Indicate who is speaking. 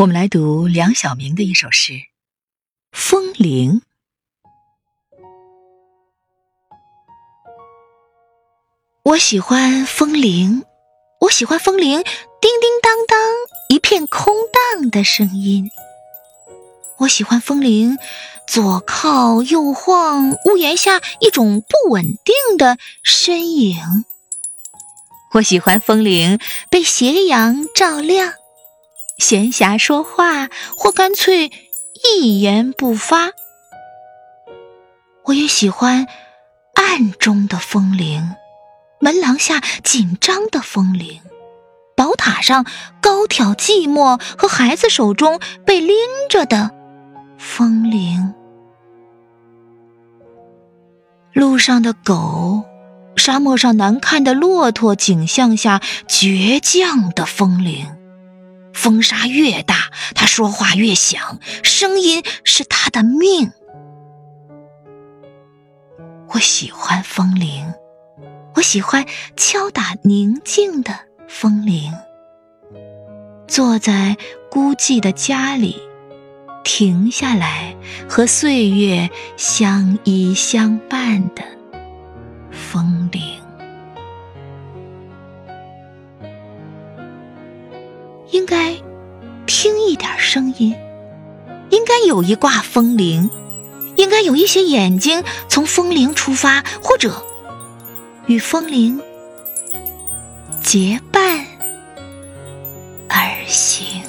Speaker 1: 我们来读梁晓明的一首诗《风铃》。我喜欢风铃，我喜欢风铃叮叮当当一片空荡的声音。我喜欢风铃左靠右晃，屋檐下一种不稳定的身影。我喜欢风铃被斜阳照亮。闲暇说话，或干脆一言不发。我也喜欢暗中的风铃，门廊下紧张的风铃，宝塔上高挑寂寞和孩子手中被拎着的风铃，路上的狗，沙漠上难看的骆驼，景象下倔强的风铃。风沙越大，他说话越响，声音是他的命。我喜欢风铃，我喜欢敲打宁静的风铃。坐在孤寂的家里，停下来和岁月相依相伴的风铃。应该听一点声音，应该有一挂风铃，应该有一些眼睛从风铃出发，或者与风铃结伴而行。